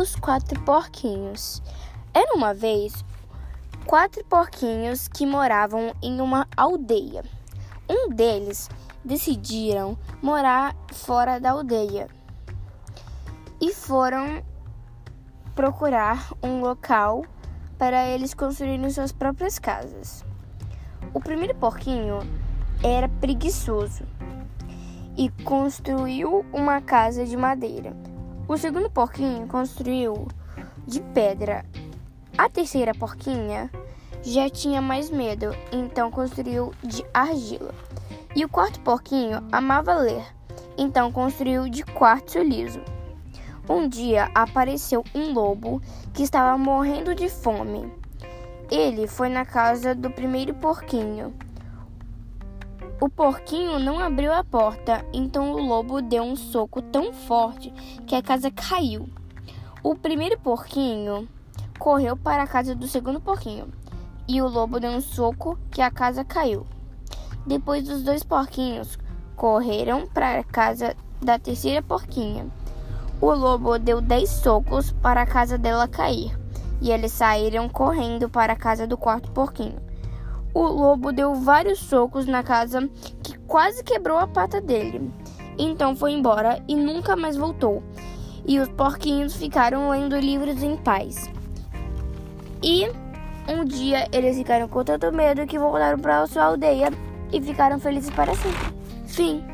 Os quatro porquinhos. Era uma vez quatro porquinhos que moravam em uma aldeia. Um deles decidiram morar fora da aldeia e foram procurar um local para eles construírem suas próprias casas. O primeiro porquinho era preguiçoso e construiu uma casa de madeira. O segundo porquinho construiu de pedra. A terceira porquinha já tinha mais medo, então construiu de argila. E o quarto porquinho amava ler, então construiu de quartzo liso. Um dia apareceu um lobo que estava morrendo de fome. Ele foi na casa do primeiro porquinho o porquinho não abriu a porta, então o lobo deu um soco tão forte que a casa caiu. O primeiro porquinho correu para a casa do segundo porquinho e o lobo deu um soco que a casa caiu. Depois os dois porquinhos correram para a casa da terceira porquinha. O lobo deu dez socos para a casa dela cair e eles saíram correndo para a casa do quarto porquinho o lobo deu vários socos na casa que quase quebrou a pata dele. Então foi embora e nunca mais voltou. E os porquinhos ficaram lendo livros em paz. E um dia eles ficaram com tanto medo que voltaram para sua aldeia e ficaram felizes para sempre. Fim.